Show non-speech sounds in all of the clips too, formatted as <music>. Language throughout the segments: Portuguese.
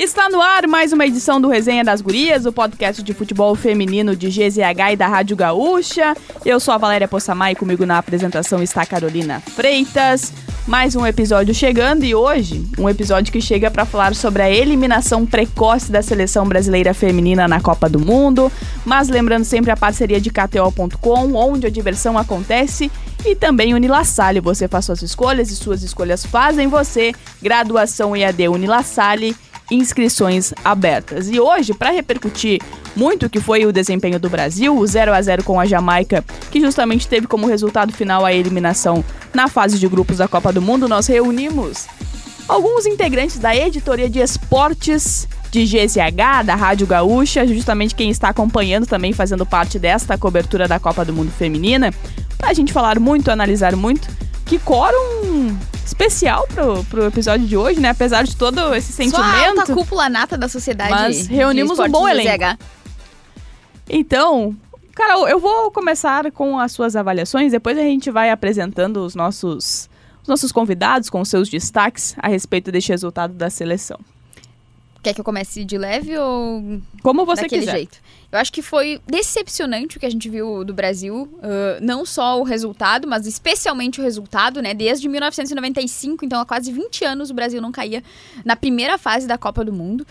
Está no ar mais uma edição do Resenha das Gurias, o podcast de futebol feminino de GZH e da Rádio Gaúcha. Eu sou a Valéria Possamay e comigo na apresentação está a Carolina Freitas. Mais um episódio chegando e hoje um episódio que chega para falar sobre a eliminação precoce da seleção brasileira feminina na Copa do Mundo. Mas lembrando sempre a parceria de KTO.com, onde a diversão acontece, e também Unilassalle. Você faz suas escolhas e suas escolhas fazem você. Graduação EAD Unilassalle inscrições abertas. E hoje, para repercutir muito o que foi o desempenho do Brasil, o 0 a 0 com a Jamaica, que justamente teve como resultado final a eliminação na fase de grupos da Copa do Mundo, nós reunimos alguns integrantes da editoria de esportes de GZH, da Rádio Gaúcha, justamente quem está acompanhando também fazendo parte desta cobertura da Copa do Mundo Feminina, para a gente falar muito, analisar muito, que quórum especial pro, pro episódio de hoje, né? Apesar de todo esse sentimento. Só alta cúpula nata da sociedade. Mas reunimos um bom elenco. Então, Carol, eu vou começar com as suas avaliações, depois a gente vai apresentando os nossos, os nossos convidados com os seus destaques a respeito deste resultado da seleção. Quer que eu comece de leve ou. Como você daquele quiser. jeito? Eu acho que foi decepcionante o que a gente viu do Brasil. Uh, não só o resultado, mas especialmente o resultado, né? Desde 1995, então há quase 20 anos, o Brasil não caía na primeira fase da Copa do Mundo.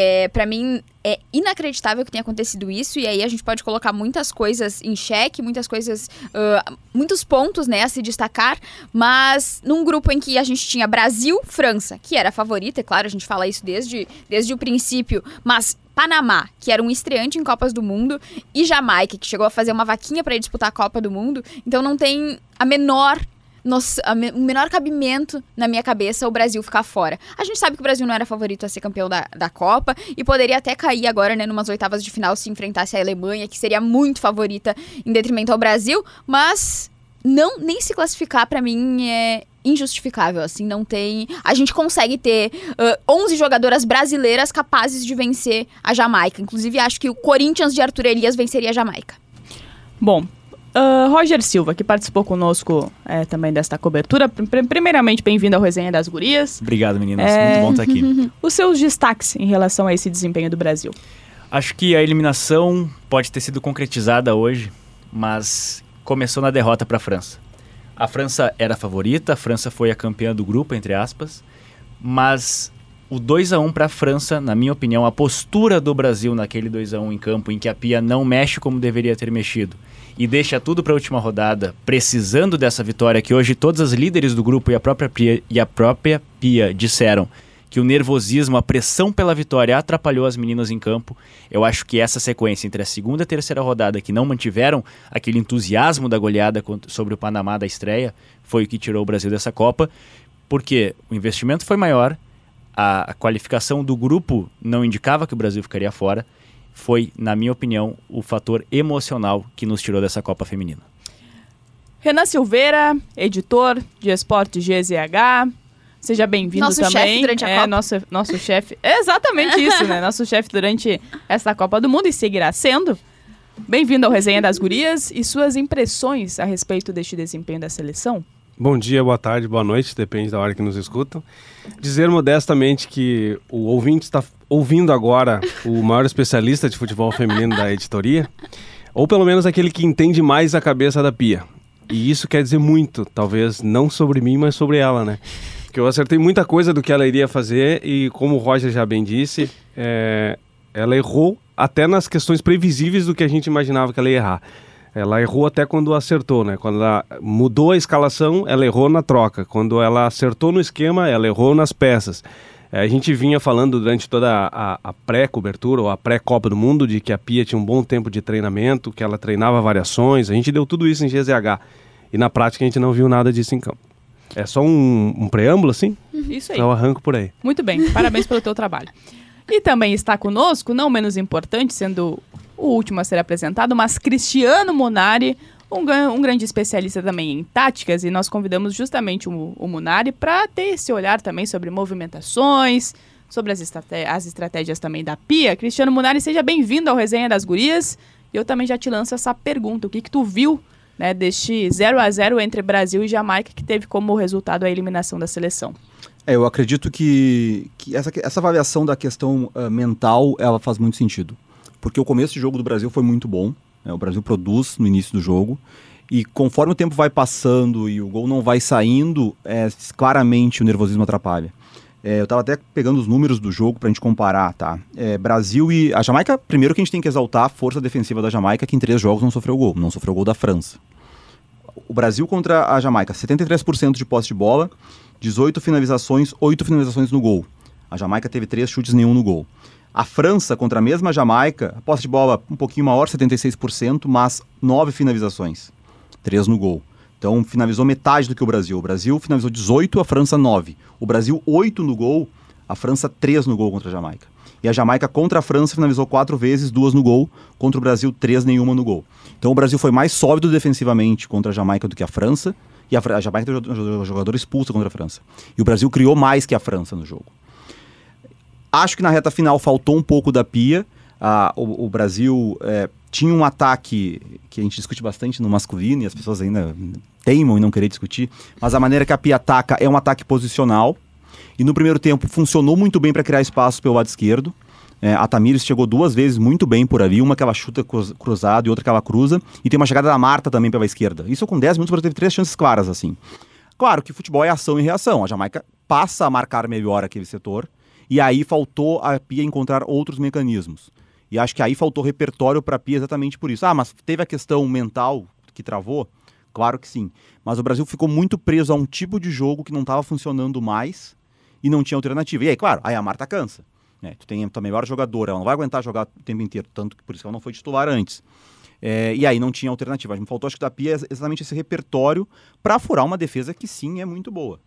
É, para mim é inacreditável que tenha acontecido isso e aí a gente pode colocar muitas coisas em xeque, muitas coisas, uh, muitos pontos, né, a se destacar, mas num grupo em que a gente tinha Brasil, França, que era a favorita, é claro, a gente fala isso desde, desde o princípio, mas Panamá, que era um estreante em Copas do Mundo, e Jamaica, que chegou a fazer uma vaquinha para disputar a Copa do Mundo, então não tem a menor o menor cabimento na minha cabeça o Brasil ficar fora. A gente sabe que o Brasil não era favorito a ser campeão da, da Copa e poderia até cair agora, né, numas oitavas de final se enfrentasse a Alemanha, que seria muito favorita em detrimento ao Brasil, mas não nem se classificar para mim é injustificável, assim, não tem... A gente consegue ter uh, 11 jogadoras brasileiras capazes de vencer a Jamaica. Inclusive, acho que o Corinthians de Arthur Elias venceria a Jamaica. Bom, Uh, Roger Silva, que participou conosco é, também desta cobertura. Primeiramente, bem-vindo ao Resenha das Gurias. Obrigado, meninas. É... Muito bom estar aqui. <laughs> Os seus destaques em relação a esse desempenho do Brasil? Acho que a eliminação pode ter sido concretizada hoje, mas começou na derrota para a França. A França era a favorita, a França foi a campeã do grupo, entre aspas, mas o 2 a 1 para a França, na minha opinião, a postura do Brasil naquele 2 a 1 em campo, em que a Pia não mexe como deveria ter mexido e deixa tudo para a última rodada, precisando dessa vitória que hoje todas as líderes do grupo e a própria Pia, e a própria Pia disseram que o nervosismo, a pressão pela vitória atrapalhou as meninas em campo. Eu acho que essa sequência entre a segunda e a terceira rodada, que não mantiveram aquele entusiasmo da goleada sobre o Panamá da estreia, foi o que tirou o Brasil dessa Copa, porque o investimento foi maior, a, a qualificação do grupo não indicava que o Brasil ficaria fora foi, na minha opinião, o fator emocional que nos tirou dessa Copa Feminina. Renan Silveira, editor de Esporte GZH. Seja bem-vindo também. Nosso chefe durante a é, Copa. Nosso, nosso chefe. É exatamente isso, né? Nosso chefe durante esta Copa do Mundo e seguirá sendo. Bem-vindo ao Resenha das Gurias e suas impressões a respeito deste desempenho da seleção. Bom dia, boa tarde, boa noite, depende da hora que nos escutam. Dizer modestamente que o ouvinte está ouvindo agora o maior especialista de futebol feminino da editoria, ou pelo menos aquele que entende mais a cabeça da Pia. E isso quer dizer muito, talvez não sobre mim, mas sobre ela, né? Porque eu acertei muita coisa do que ela iria fazer e, como o Roger já bem disse, é, ela errou até nas questões previsíveis do que a gente imaginava que ela ia errar. Ela errou até quando acertou, né? Quando ela mudou a escalação, ela errou na troca. Quando ela acertou no esquema, ela errou nas peças. É, a gente vinha falando durante toda a, a pré-cobertura ou a pré-Copa do Mundo de que a Pia tinha um bom tempo de treinamento, que ela treinava variações. A gente deu tudo isso em GZH. E na prática a gente não viu nada disso em campo. É só um, um preâmbulo, assim? Isso aí. Então eu arranco por aí. Muito bem, parabéns pelo teu trabalho. E também está conosco, não menos importante, sendo o último a ser apresentado, mas Cristiano Munari, um, um, grande especialista também em táticas, e nós convidamos justamente o, o Munari para ter esse olhar também sobre movimentações, sobre as, as estratégias também da Pia. Cristiano Munari, seja bem-vindo ao Resenha das Gurias. E eu também já te lanço essa pergunta: o que, que tu viu né, deste 0 a 0 entre Brasil e Jamaica, que teve como resultado a eliminação da seleção? É, eu acredito que, que essa, essa avaliação da questão uh, mental, ela faz muito sentido. Porque o começo de jogo do Brasil foi muito bom. Né? O Brasil produz no início do jogo. E conforme o tempo vai passando e o gol não vai saindo, é, claramente o nervosismo atrapalha. É, eu estava até pegando os números do jogo para a gente comparar, tá? É, Brasil e a Jamaica, primeiro que a gente tem que exaltar a força defensiva da Jamaica, que em três jogos não sofreu gol, não sofreu gol da França. O Brasil contra a Jamaica, 73% de posse de bola, 18 finalizações, 8 finalizações no gol. A Jamaica teve 3 chutes, nenhum no gol. A França, contra a mesma Jamaica, a posse de bola um pouquinho maior, 76%, mas 9 finalizações, 3 no gol. Então finalizou metade do que o Brasil. O Brasil finalizou 18, a França 9. O Brasil 8 no gol, a França 3 no gol contra a Jamaica. E a Jamaica contra a França finalizou quatro vezes, duas no gol, contra o Brasil, três nenhuma no gol. Então o Brasil foi mais sólido defensivamente contra a Jamaica do que a França, e a, a Jamaica teve um jogador expulso contra a França. E o Brasil criou mais que a França no jogo. Acho que na reta final faltou um pouco da pia. Ah, o, o, Brasil é, tinha um ataque que a gente discute bastante no masculino e as pessoas ainda teimam em não querer discutir, mas a maneira que a pia ataca é um ataque posicional. E no primeiro tempo funcionou muito bem para criar espaço pelo lado esquerdo. É, a Tamires chegou duas vezes muito bem por ali, uma que ela chuta cruzado e outra que ela cruza. E tem uma chegada da Marta também pela esquerda. Isso com 10 minutos, Brasil teve três chances claras assim. Claro que futebol é ação e reação. A Jamaica passa a marcar melhor aquele setor. E aí faltou a Pia encontrar outros mecanismos. E acho que aí faltou repertório para a Pia exatamente por isso. Ah, mas teve a questão mental que travou? Claro que sim. Mas o Brasil ficou muito preso a um tipo de jogo que não estava funcionando mais e não tinha alternativa. E aí, claro, aí a Marta cansa. É, tu tem a tua melhor jogadora, ela não vai aguentar jogar o tempo inteiro, tanto que por isso ela não foi titular antes. É, e aí não tinha alternativa. Me faltou, acho que da Pia, exatamente esse repertório para furar uma defesa que sim é muito boa.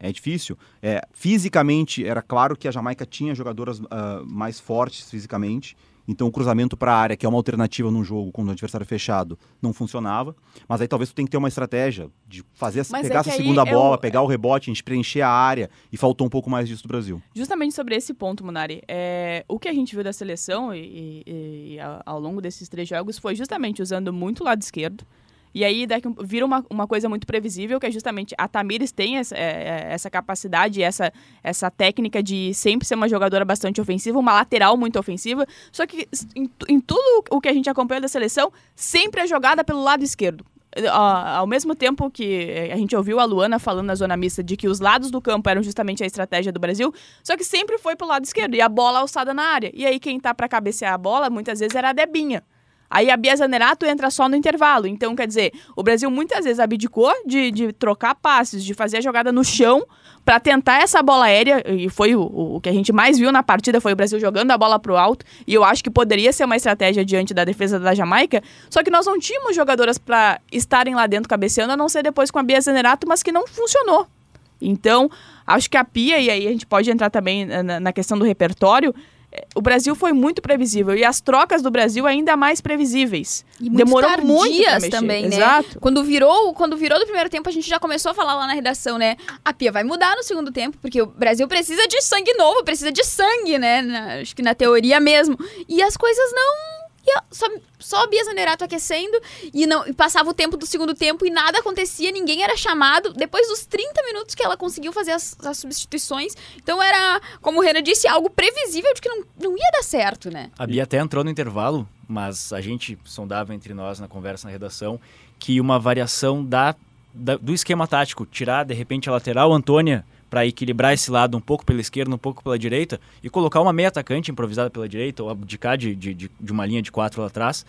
É, é difícil. É, fisicamente, era claro que a Jamaica tinha jogadoras uh, mais fortes fisicamente então o cruzamento para a área, que é uma alternativa num jogo com o adversário fechado, não funcionava. Mas aí talvez tu tenha que ter uma estratégia de fazer Mas pegar é essa segunda bola, eu... pegar o rebote, a gente preencher a área e faltou um pouco mais disso do Brasil. Justamente sobre esse ponto, Munari, é, o que a gente viu da seleção e, e, e ao longo desses três jogos foi justamente usando muito o lado esquerdo. E aí daqui, vira uma, uma coisa muito previsível, que é justamente a Tamires tem essa, é, é, essa capacidade, essa, essa técnica de sempre ser uma jogadora bastante ofensiva, uma lateral muito ofensiva. Só que em, em tudo o que a gente acompanha da seleção, sempre é jogada pelo lado esquerdo. ao mesmo tempo que a gente ouviu a Luana falando na zona mista de que os lados do campo eram justamente a estratégia do Brasil, só que sempre foi pro lado esquerdo e a bola alçada na área. E aí quem tá para cabecear a bola muitas vezes era a Debinha. Aí a Bia Zanerato entra só no intervalo. Então, quer dizer, o Brasil muitas vezes abdicou de, de trocar passes, de fazer a jogada no chão para tentar essa bola aérea. E foi o, o que a gente mais viu na partida, foi o Brasil jogando a bola pro alto. E eu acho que poderia ser uma estratégia diante da defesa da Jamaica. Só que nós não tínhamos jogadoras para estarem lá dentro cabeceando, a não ser depois com a Bia Zanerato, mas que não funcionou. Então, acho que a Pia, e aí a gente pode entrar também na, na questão do repertório, o Brasil foi muito previsível e as trocas do Brasil ainda mais previsíveis. E Demorou muito para também, né? Exato. Quando virou, quando virou do primeiro tempo, a gente já começou a falar lá na redação, né? A Pia vai mudar no segundo tempo, porque o Brasil precisa de sangue novo, precisa de sangue, né? Na, acho que na teoria mesmo. E as coisas não e só, só Bia Zanerato aquecendo e não e passava o tempo do segundo tempo e nada acontecia, ninguém era chamado. Depois dos 30 minutos que ela conseguiu fazer as, as substituições. Então era, como o Renan disse, algo previsível de que não, não ia dar certo, né? A Bia até entrou no intervalo, mas a gente sondava entre nós na conversa na redação que uma variação da, da do esquema tático, tirar de repente a lateral Antônia para equilibrar esse lado um pouco pela esquerda, um pouco pela direita, e colocar uma meia atacante improvisada pela direita, ou abdicar de, de, de, uma linha de quatro lá atrás,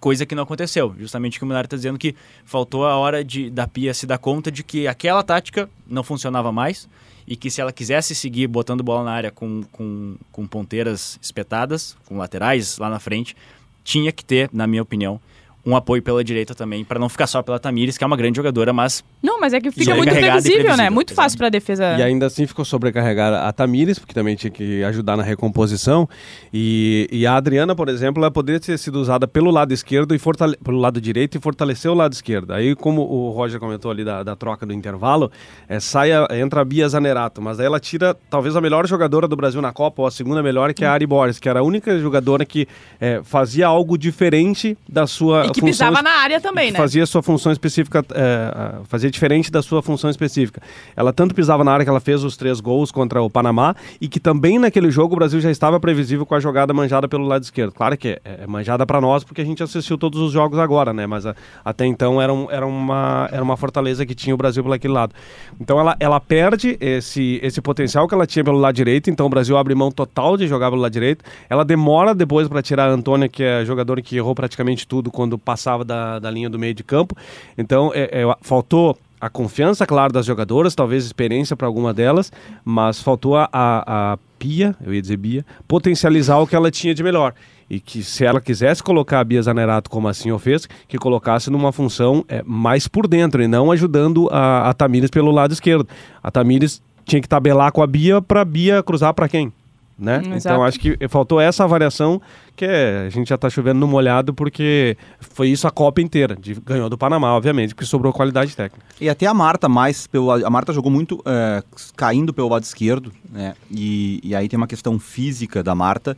coisa que não aconteceu. Justamente o que o Munari está dizendo que faltou a hora de, da Pia se dar conta de que aquela tática não funcionava mais e que se ela quisesse seguir botando bola na área com, com, com ponteiras espetadas, com laterais lá na frente, tinha que ter, na minha opinião, um apoio pela direita também, para não ficar só pela Tamires, que é uma grande jogadora, mas. Não, mas é que fica muito previsível, né? Muito fácil para defesa. E ainda assim ficou sobrecarregada a Tamires, porque também tinha que ajudar na recomposição. E, e a Adriana, por exemplo, ela poderia ter sido usada pelo lado esquerdo e fortale... pelo lado direito e fortalecer o lado esquerdo. Aí, como o Roger comentou ali da, da troca do intervalo, é, sai a, entra a Bia Zanerato, mas aí ela tira talvez a melhor jogadora do Brasil na Copa, ou a segunda melhor, que é a Ari Borges, que era a única jogadora que é, fazia algo diferente da sua E que função pisava na área também, né? fazia sua função específica, é, fazia diferente da sua função específica. Ela tanto pisava na área que ela fez os três gols contra o Panamá e que também naquele jogo o Brasil já estava previsível com a jogada manjada pelo lado esquerdo. Claro que é, é manjada para nós porque a gente assistiu todos os jogos agora, né? Mas a- até então era, um- era, uma, era uma fortaleza que tinha o Brasil pelo aquele lado. Então ela, ela perde esse, esse potencial que ela tinha pelo lado direito, então o Brasil abre mão total de jogar pelo lado direito. Ela demora depois para tirar a Antônia, que é a jogadora que errou praticamente tudo quando passava da, da linha do meio de campo. Então é, é, faltou a confiança, claro, das jogadoras, talvez experiência para alguma delas, mas faltou a, a, a Pia, eu ia dizer Bia, potencializar o que ela tinha de melhor. E que se ela quisesse colocar a Bia Zanerato como assim o fez, que colocasse numa função é, mais por dentro e não ajudando a, a Tamires pelo lado esquerdo. A Tamires tinha que tabelar com a Bia para a Bia cruzar para quem? Né? Hum, então exato. acho que faltou essa variação que é, a gente já está chovendo no molhado porque foi isso a Copa inteira. De, ganhou do Panamá, obviamente, porque sobrou qualidade técnica. E até a Marta mais pelo a Marta jogou muito é, caindo pelo lado esquerdo, né? E, e aí tem uma questão física da Marta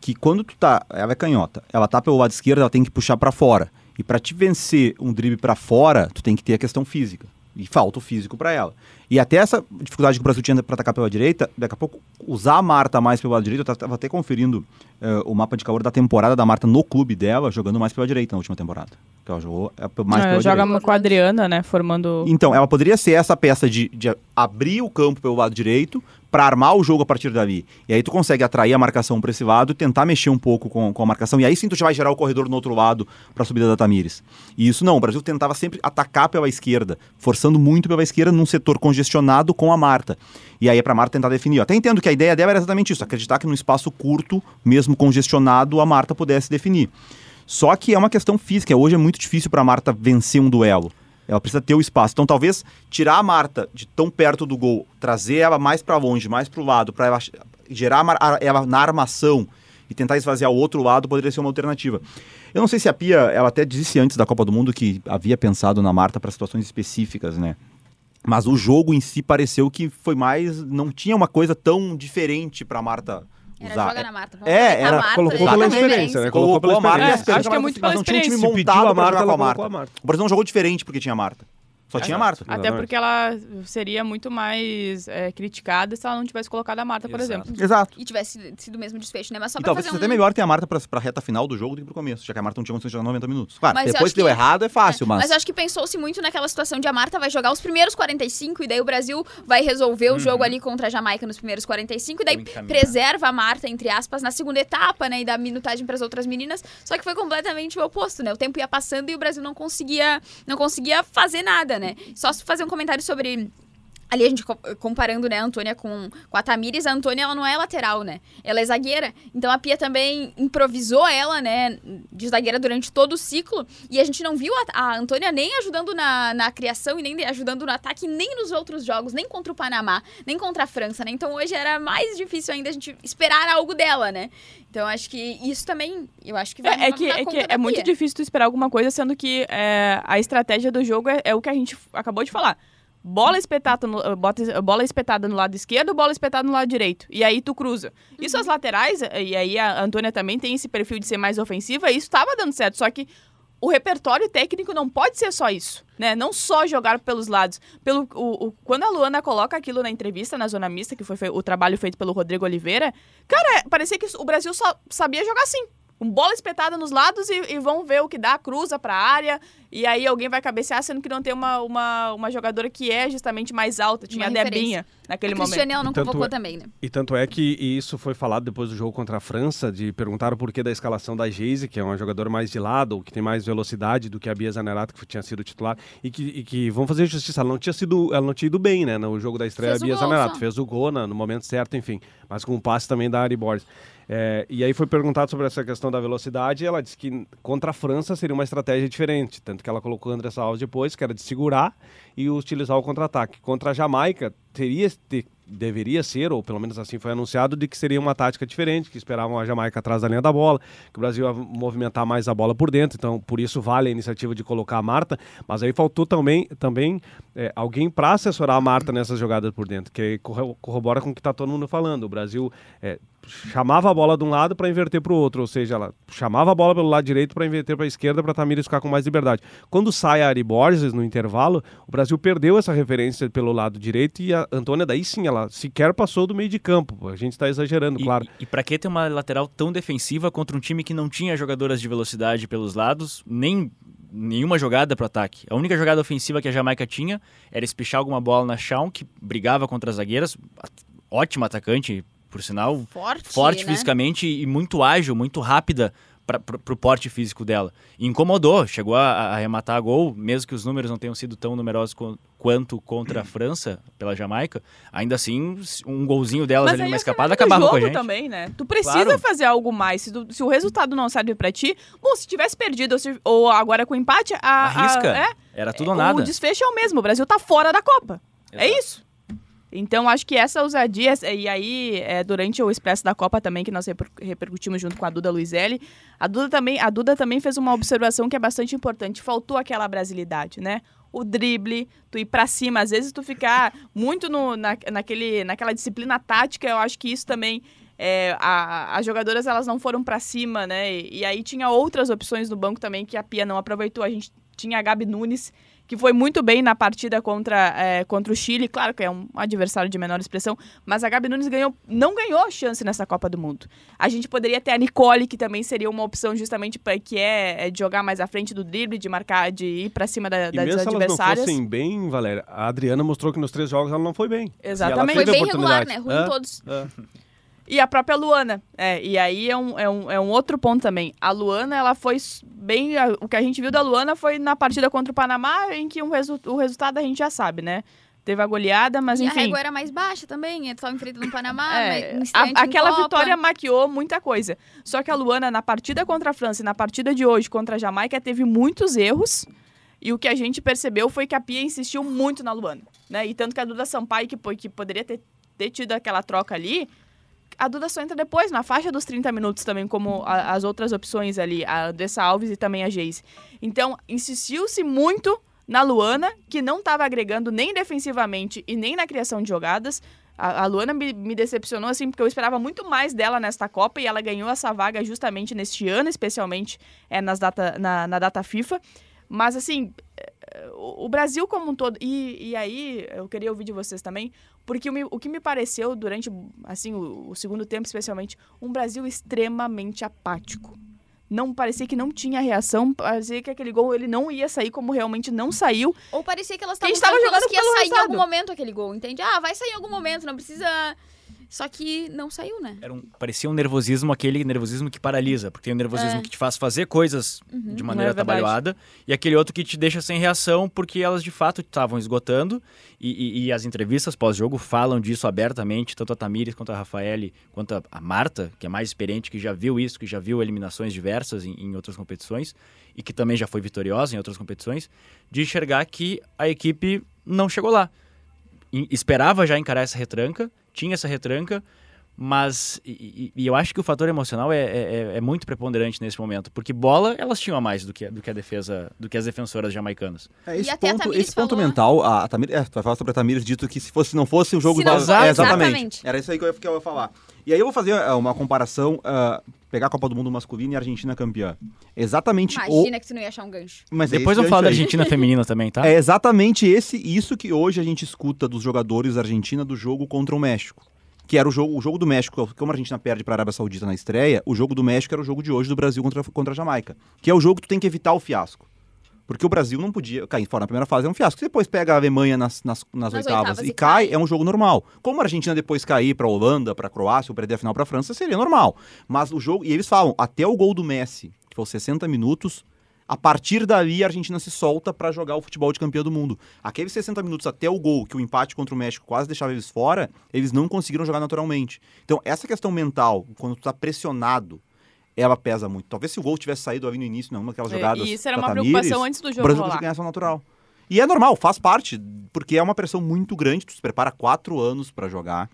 que quando tu tá, ela é canhota, ela tá pelo lado esquerdo, ela tem que puxar pra fora. E pra te vencer um drible pra fora, tu tem que ter a questão física. E falta o físico pra ela. E até essa dificuldade que o Brasil tinha pra atacar pela direita, daqui a pouco usar a Marta mais pelo lado direito, eu tava até conferindo eh, o mapa de calor da temporada da Marta no clube dela, jogando mais pela direita na última temporada. Que ela jogou eh, mais É, pela joga direita. com a Adriana, né? Formando. Então, ela poderia ser essa peça de, de abrir o campo pelo lado direito para armar o jogo a partir dali. E aí tu consegue atrair a marcação para esse lado tentar mexer um pouco com, com a marcação. E aí sim tu já vai gerar o corredor no outro lado para a subida da Tamires. E isso não, o Brasil tentava sempre atacar pela esquerda, forçando muito pela esquerda num setor congestionado com a Marta. E aí é pra Marta tentar definir. Eu até entendo que a ideia dela era exatamente isso, acreditar que num espaço curto, mesmo congestionado, a Marta pudesse definir. Só que é uma questão física. Hoje é muito difícil para a Marta vencer um duelo. Ela precisa ter o espaço. Então, talvez tirar a Marta de tão perto do gol, trazer ela mais para longe, mais para o lado, para gerar ela na armação e tentar esvaziar o outro lado poderia ser uma alternativa. Eu não sei se a Pia, ela até disse antes da Copa do Mundo que havia pensado na Marta para situações específicas, né? Mas o jogo em si pareceu que foi mais. Não tinha uma coisa tão diferente para Marta Era usar. joga na Marta. Vamos É, era- Marta, colocou deixa pela a experiência, né? Colocou pela a Marta, experiência. experiência, acho que é mas muito mas pela não tinha um time experiência. Montado a pra Marta, jogar com a Marta. O Brasil não jogou diferente porque tinha a Marta. Só tinha a Marta. Até Exatamente. porque ela seria muito mais é, criticada se ela não tivesse colocado a Marta, por Exato. exemplo. Exato. E tivesse sido o mesmo desfecho, né? Mas só E pra talvez fazer seja um... até melhor ter a Marta pra, pra reta final do jogo do que pro começo, já que a Marta não tinha condições de jogar 90 minutos. Claro, Mas eu depois que deu errado é fácil, mas. Mas acho que pensou-se muito naquela situação de a Marta vai jogar os primeiros 45 e daí o Brasil vai resolver o jogo ali contra a Jamaica nos primeiros 45 e daí preserva a Marta, entre aspas, na segunda etapa, né? E dá minutagem para as outras meninas. Só que foi completamente o oposto, né? O tempo ia passando e o Brasil não conseguia, não conseguia fazer nada, né? Só fazer um comentário sobre Ali a gente co- comparando, né, a Antônia com, com a Tamires, a Antônia ela não é lateral, né? Ela é zagueira. Então a Pia também improvisou ela, né, de zagueira durante todo o ciclo. E a gente não viu a, a Antônia nem ajudando na, na criação e nem ajudando no ataque, nem nos outros jogos, nem contra o Panamá, nem contra a França, né? Então hoje era mais difícil ainda a gente esperar algo dela, né? Então acho que isso também, eu acho que vai É, é que, é, que é muito difícil tu esperar alguma coisa, sendo que é, a estratégia do jogo é, é o que a gente acabou de falar. Bola espetada, no, bota- bola espetada no lado esquerdo, bola espetada no lado direito. E aí tu cruza. Isso as laterais, e aí a Antônia também tem esse perfil de ser mais ofensiva, e isso estava dando certo. Só que o repertório técnico não pode ser só isso, né? Não só jogar pelos lados. Pelo, o, o- quando a Luana coloca aquilo na entrevista, na zona mista, que foi fe- o trabalho feito pelo Rodrigo Oliveira, cara, parecia que o Brasil só sabia jogar assim. Com bola espetada nos lados e, e vão ver o que dá, cruza pra área, e aí alguém vai cabecear, sendo que não tem uma, uma, uma jogadora que é justamente mais alta. Tinha Uma a. Debinha naquele A momento. Não convocou é- também, né? E tanto é que isso foi falado depois do jogo contra a França, de perguntar o porquê da escalação da Geise, que é uma jogadora mais de lado, ou que tem mais velocidade do que a Bia Zanerato, que tinha sido titular, e que, e que vamos fazer justiça, ela não tinha sido, ela não tinha ido bem, né, no jogo da estreia, Fez a o Bia gol Zanerato, só. fez o gol no momento certo, enfim, mas com o passe também da Ari Borges. É, e aí foi perguntado sobre essa questão da velocidade, e ela disse que contra a França seria uma estratégia diferente, tanto que ela colocou o André Salles depois, que era de segurar e utilizar o contra-ataque. Contra a Jamaica, teria, te- deveria ser, ou pelo menos assim foi anunciado, de que seria uma tática diferente, que esperavam a Jamaica atrás da linha da bola, que o Brasil ia movimentar mais a bola por dentro, então por isso vale a iniciativa de colocar a Marta, mas aí faltou também, também é, alguém para assessorar a Marta nessas jogadas por dentro, que corrobora com o que está todo mundo falando. O Brasil é, chamava a bola de um lado para inverter para o outro, ou seja, ela chamava a bola pelo lado direito para inverter para a esquerda para Tamires ficar com mais liberdade. Quando sai a Ari Borges no intervalo, o Brasil perdeu essa referência pelo lado direito e a Antônia daí sim, ela sequer passou do meio de campo. A gente está exagerando, e, claro. E, e para que ter uma lateral tão defensiva contra um time que não tinha jogadoras de velocidade pelos lados, nem nenhuma jogada para ataque. A única jogada ofensiva que a Jamaica tinha era espichar alguma bola na Shawn, que brigava contra as zagueiras, ótima atacante, por sinal. Forte, forte né? fisicamente e muito ágil, muito rápida para o porte físico dela. E incomodou, chegou a, a, arrematar a gol, mesmo que os números não tenham sido tão numerosos co quanto contra a França, pela Jamaica, ainda assim, um golzinho delas Mas ali numa é escapada acabava com a gente. também, né? Tu precisa Claro. fazer algo mais. Se, tu- se o resultado não serve pra ti, bom, se tivesse perdido ou, se- ou agora com empate, a, a- Arrisca. é, Era tudo ou o nada. desfecho é o mesmo. O Brasil tá fora da Copa. É Exato. isso. Então, acho que essa ousadia, e aí, é, durante o Expresso da Copa também, que nós reper- repercutimos junto com a Duda Luizelli, a Duda, também, a Duda também fez uma observação que é bastante importante. Faltou aquela brasilidade, né? O drible, tu ir pra cima, às vezes tu ficar <laughs> muito no, na, naquele, naquela disciplina tática, eu acho que isso também. é, a- as jogadoras elas não foram pra cima, né? E, e aí tinha outras opções no banco também que a Pia não aproveitou. A gente tinha a Gabi Nunes, que foi muito bem na partida contra, é, contra o Chile, claro que é um adversário de menor expressão, mas a Gabi Nunes ganhou, não ganhou chance nessa Copa do Mundo. A gente poderia ter a Nicole, que também seria uma opção justamente para que é, é de jogar mais à frente do drible, de marcar, de ir para cima da, E das mesmo se elas não adversárias. fossem bem, Valéria, a Adriana mostrou que nos três jogos ela não foi bem. Exatamente. Foi bem regular, oportunidade. né? Ruim É. todos. É. E a própria Luana. É, e aí é um, é, um, é um outro ponto também. A Luana, ela foi bem. a- O que a gente viu da Luana foi na partida contra o Panamá, em que um resu- o resultado a gente já sabe, né? Teve a goleada, mas e a enfim. régua era mais baixa também, estava enfrentando o Panamá, É, a- aquela vitória maquiou muita coisa. Só que a Luana, na partida contra a França e na partida de hoje contra a Jamaica, teve muitos erros. E o que a gente percebeu foi que a Pia insistiu muito na Luana. Né? E tanto que a Duda Sampaio, que, que poderia ter, ter tido aquela troca ali, a Duda só entra depois, na faixa dos 30 minutos também, como a- as outras opções ali, a Dessa Alves e também a Geise. Então, insistiu-se muito na Luana, que não estava agregando nem defensivamente e nem na criação de jogadas. A, a Luana me, me decepcionou, assim, porque eu esperava muito mais dela nesta Copa e ela ganhou essa vaga justamente neste ano, especialmente é, nas data, na, na data FIFA. Mas, assim, eh, o o Brasil como um todo. E, e aí, eu queria ouvir de vocês também, porque o, me- o que me pareceu durante, assim, o, o segundo tempo, especialmente, um Brasil extremamente apático. Não parecia que não tinha reação, parecia que aquele gol ele não ia sair como realmente não saiu. Ou parecia que elas estavam jogando que ia sair em resultado. algum momento aquele gol, entende? Ah, vai sair em algum momento, não precisa... Só que não saiu, né? Era um, parecia um nervosismo, aquele nervosismo que paralisa, porque tem o nervosismo É. que te faz fazer coisas de maneira É verdade. atabalhoada, e aquele outro que te deixa sem reação, porque elas de fato estavam esgotando, e, e- e as entrevistas pós-jogo falam disso abertamente, tanto a Tamires quanto a Rafaele, quanto a, a Marta, que é mais experiente, que já viu isso, que já viu eliminações diversas em, em outras competições, e que também já foi vitoriosa em outras competições, de enxergar que a equipe não chegou lá. Esperava já encarar essa retranca, tinha essa retranca, mas e, e- eu acho que o fator emocional é, é- é muito preponderante nesse momento, porque bola elas tinham a mais do que, do que a defesa, do que as defensoras jamaicanas. É, esse E até a ponto, esse ponto falou- mental, a, a Tamires, é, tu vai falar sobre a Tamires dito que se fosse, não fosse o jogo Se não da- fosse, é, exatamente. Era isso aí que eu, ia- que eu ia falar. E aí eu vou fazer é, uma comparação, ah, pegar a Copa do Mundo masculina e a Argentina campeã. Exatamente Imagina o... que tu não ia achar um gancho. Mas Depois vamos falar da. Argentina feminina também, tá? É exatamente esse, isso que hoje a gente escuta dos jogadores da Argentina do jogo contra o México. Que era o jogo, o jogo do México, como a Argentina perde para a Arábia Saudita na estreia, o jogo do México era o jogo de hoje do Brasil contra, contra a Jamaica. Que é o jogo que tu tem que evitar o fiasco. Porque o Brasil não podia cair fora na primeira fase, é um fiasco. Se depois pega a Alemanha nas, nas, nas Nas oitavas, oitavas e cai, cai. é um jogo normal. Como a Argentina depois cair para a Holanda, para a Croácia, ou perder a final para a França, seria normal. Mas o jogo, e eles falam, até o gol do Messi, que foi os 60 minutos, a partir dali a Argentina se solta para jogar o futebol de campeão do mundo. Aqueles 60 minutos até o gol, que o empate contra o México quase deixava eles fora, eles não conseguiram jogar naturalmente. Então, essa questão mental, quando tu tá pressionado, ela pesa muito. Talvez se o gol tivesse saído ali no início, não, naquelas jogadas É, e isso era uma Tamires, preocupação antes do o jogo Brasil rolar. só natural. E é normal, faz parte, porque é uma pressão muito grande. Tu se prepara quatro anos para jogar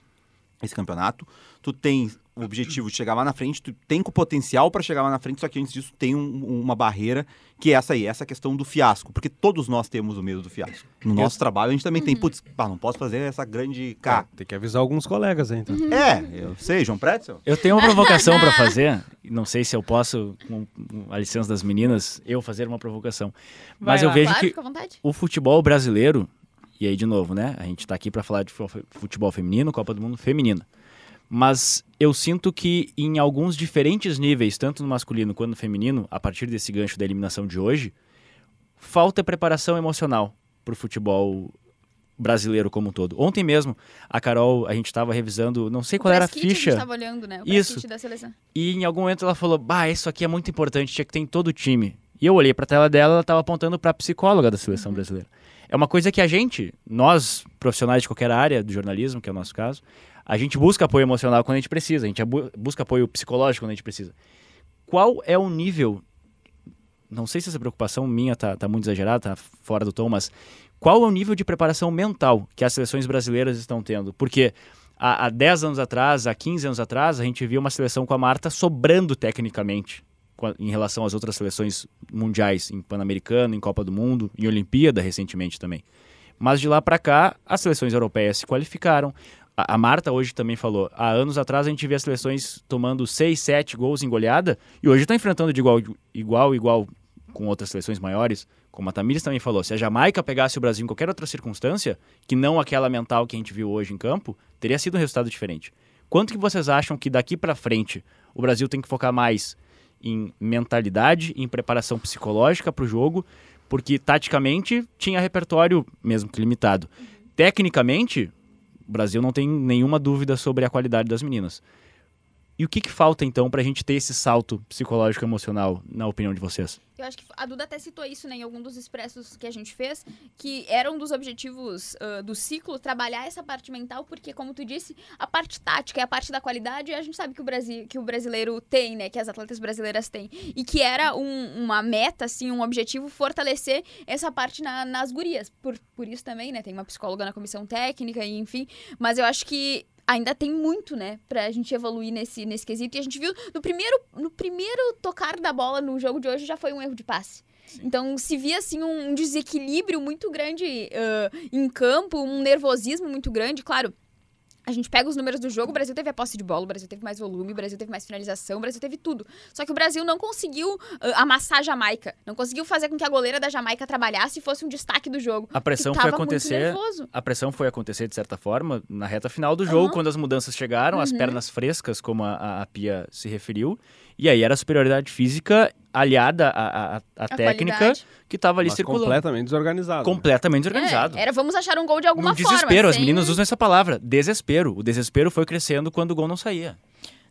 esse campeonato. Tu tem o objetivo de chegar lá na frente, tu tem o potencial para chegar lá na frente, só que antes disso tem um- uma barreira que é essa aí, essa questão do fiasco, porque todos nós temos o medo do fiasco. No nosso trabalho a gente também tem, putz, pá, não posso fazer essa grande K. Tem que avisar alguns colegas aí, então. É, eu sei, João Pretzel. Eu tenho uma provocação para <laughs> fazer. Não sei se eu posso, com a licença das meninas, eu fazer uma provocação. Mas Vai eu lá. vejo Claro, que o futebol brasileiro, e aí de novo, né? A gente tá aqui para falar de fu- futebol feminino, Copa do Mundo feminino. Mas eu sinto que em alguns diferentes níveis, tanto no masculino quanto no feminino, a partir desse gancho da eliminação de hoje, falta preparação emocional pro futebol brasileiro como um todo. Ontem mesmo, a Carol, a gente estava revisando, não sei qual o era a kit A ficha. gente tava olhando, né? O Isso. da seleção. E em algum momento ela falou: Bah, isso aqui é muito importante, tinha que ter em todo o time. E eu olhei pra tela dela, ela tava apontando pra psicóloga da seleção brasileira. É uma coisa que a gente, nós, profissionais de qualquer área do jornalismo, que é o nosso caso, a gente busca apoio emocional quando a gente precisa, a gente busca apoio psicológico quando a gente precisa. Qual é o nível. Não sei se essa preocupação minha tá, tá muito exagerada, tá fora do tom, mas qual é o nível de preparação mental que as seleções brasileiras estão tendo? Porque há, há 10 anos atrás, há 15 anos atrás, a gente via uma seleção com a Marta sobrando tecnicamente em relação às outras seleções mundiais, em Pan-Americano, em Copa do Mundo, em Olimpíada recentemente também. Mas de lá para cá, as seleções europeias se qualificaram. A, a Marta hoje também falou, há anos atrás a gente via as seleções tomando 6, 7 gols em goleada, e hoje estão enfrentando de igual, igual, igual com outras seleções maiores. Como a Tamires também falou, se a Jamaica pegasse o Brasil em qualquer outra circunstância, que não aquela mental que a gente viu hoje em campo, teria sido um resultado diferente. Quanto que vocês acham que daqui para frente o Brasil tem que focar mais em mentalidade, em preparação psicológica para o jogo, porque taticamente tinha repertório, mesmo que limitado. Tecnicamente, o Brasil não tem nenhuma dúvida sobre a qualidade das meninas. E o que, que falta então para a gente ter esse salto psicológico emocional, na opinião de vocês? Eu acho que a Duda até citou isso né, em algum dos expressos que a gente fez, que era um dos objetivos ah, do ciclo, trabalhar essa parte mental, porque, como tu disse, a parte tática e a parte da qualidade, a gente sabe que o, Brasil, que o brasileiro tem, né? Que as atletas brasileiras têm. E que era um- uma meta, assim, um objetivo, fortalecer essa parte na- nas gurias. Por, por isso também, né? Tem uma psicóloga na comissão técnica, e enfim. Mas eu acho que ainda tem muito, né, pra gente evoluir nesse, nesse quesito. E a gente viu no primeiro, no primeiro tocar da bola no jogo de hoje já foi um erro de passe. Então se via assim um desequilíbrio muito grande ah, em campo, um nervosismo muito grande. Claro, a gente pega os números do jogo, o Brasil teve a posse de bola, o Brasil teve mais volume, o Brasil teve mais finalização, o Brasil teve tudo. Só que o Brasil não conseguiu ah, amassar a Jamaica. Não conseguiu fazer com que a goleira da Jamaica trabalhasse e fosse um destaque do jogo. A pressão foi acontecer. A pressão foi acontecer, de certa forma, na reta final do jogo, Aham. quando as mudanças chegaram, as Uhum. pernas frescas, como a, a- a Pia se referiu. E aí era a superioridade física aliada à, à- à A técnica qualidade. que estava ali Mas circulando. completamente desorganizado. né? Completamente desorganizado. É, era vamos achar um gol de alguma no forma. desespero, as meninas usam essa palavra, desespero. O desespero foi crescendo quando o gol não saía.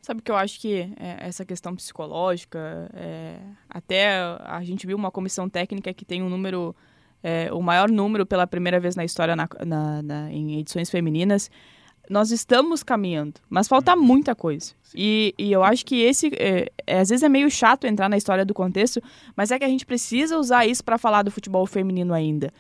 Sabe que eu acho que é, essa questão psicológica, é, até a gente viu uma comissão técnica que tem um número, é, o maior número pela primeira vez na história na- na- na- em edições femininas. Nós estamos caminhando, mas falta muita coisa. E, e eu acho que esse, é, é, às vezes é meio chato entrar na história do contexto, mas é que a gente precisa usar isso para falar do futebol feminino ainda.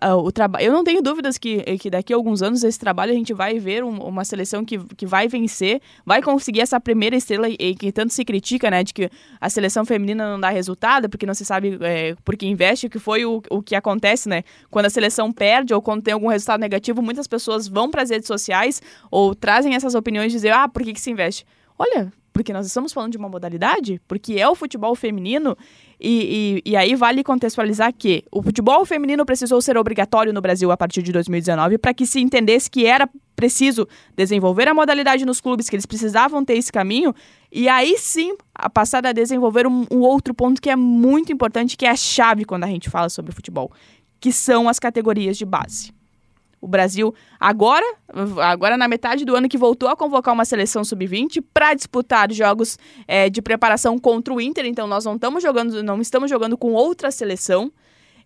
Ah, O traba- eu não tenho dúvidas que, que daqui a alguns anos esse trabalho a gente vai ver um- uma seleção que, que vai vencer, vai conseguir essa primeira estrela e, e que tanto se critica, né, de que a seleção feminina não dá resultado porque não se sabe é, porque investe, que foi o, o que acontece, né? Quando a seleção perde ou quando tem algum resultado negativo, muitas pessoas vão para as redes sociais ou trazem essas opiniões de dizer, ah, por que, que se investe? Olha, porque nós estamos falando de uma modalidade, porque é o futebol feminino, e, e, e aí vale contextualizar que o futebol feminino precisou ser obrigatório no Brasil a partir de 2019 para que se entendesse que era preciso desenvolver a modalidade nos clubes, que eles precisavam ter esse caminho, e aí sim a passar a desenvolver um, um outro ponto que é muito importante, que é a chave quando a gente fala sobre futebol, que são as categorias de base. O Brasil, agora, agora na metade do ano que voltou a convocar uma seleção sub-20 para disputar jogos eh, de preparação contra o Inter. Então nós não estamos jogando, não estamos jogando com outra seleção.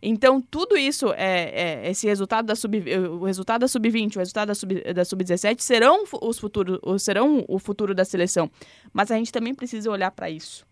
Então tudo isso, é, é, esse resultado da sub, o resultado da sub-20, o resultado da sub da sub-17 serão os futuros, serão o futuro da seleção. Mas a gente também precisa olhar para isso.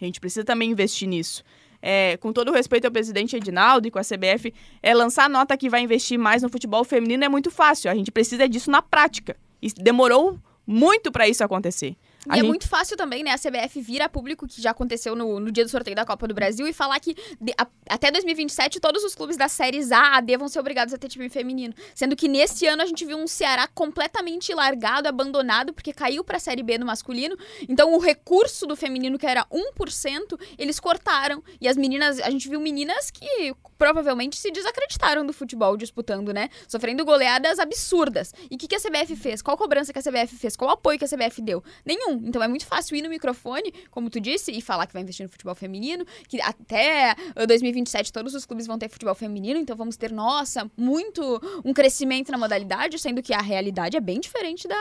A gente precisa também investir nisso. É, com todo o respeito ao presidente Edinaldo e com a CBF, é, lançar nota que vai investir mais no futebol feminino é muito fácil. A gente precisa disso na prática. E demorou muito para isso acontecer. E a é gente... muito fácil também, né, a CBF vir a público, que já aconteceu no, no dia do sorteio da Copa do Brasil, e falar que de, a, até 2027 todos os clubes das séries A, A, D vão ser obrigados a ter time feminino. Sendo que neste ano a gente viu um Ceará completamente largado, abandonado, porque caiu pra Série B no masculino. Então o recurso do feminino, que era 1%, eles cortaram. E as meninas, a gente viu meninas que provavelmente se desacreditaram do futebol disputando, né? Sofrendo goleadas absurdas. E o que, que a CBF fez? Qual cobrança que a CBF fez? Qual apoio que a CBF deu? Nenhum. Então é muito fácil ir no microfone, como tu disse, e falar que vai investir no futebol feminino, que até 2027 todos os clubes vão ter futebol feminino, então vamos ter, nossa, muito um crescimento na modalidade, sendo que a realidade é bem diferente da.